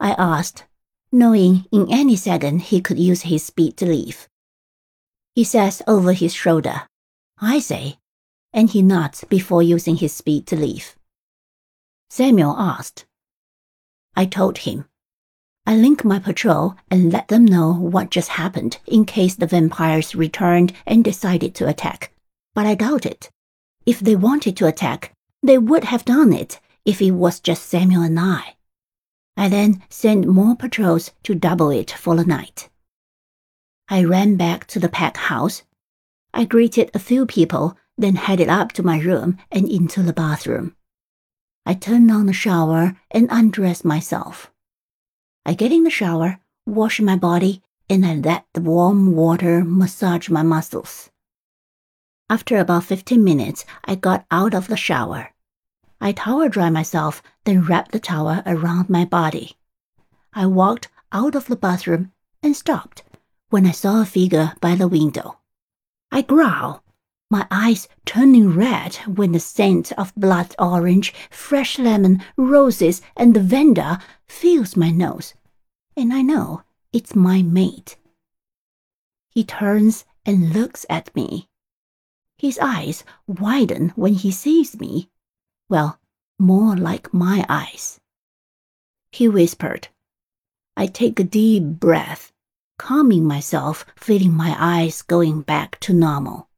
I asked, knowing in any second he could use his speed to leave. He says over his shoulder, I say, and he nods before using his speed to leave. Samuel asked. I told him. I link my patrol and let them know what just happened in case the vampires returned and decided to attack. But I doubt it. If they wanted to attack, they would have done it if it was just Samuel and I. I then sent more patrols to double it for the night. I ran back to the pack house. I greeted a few people, then headed up to my room and into the bathroom. I turned on the shower and undressed myself. I get in the shower, wash my body, and I let the warm water massage my muscles. After about 15 minutes, I got out of the shower. I towel dry myself, then wrapped the towel around my body. I walked out of the bathroom and stopped when I saw a figure by the window. I growl, my eyes turning red when the scent of blood orange, fresh lemon, roses, and lavender fills my nose, and I know it's my mate. He turns and looks at me. His eyes widen when he sees me. Well, more like my eyes. He whispered. I take a deep breath, calming myself, feeling my eyes going back to normal.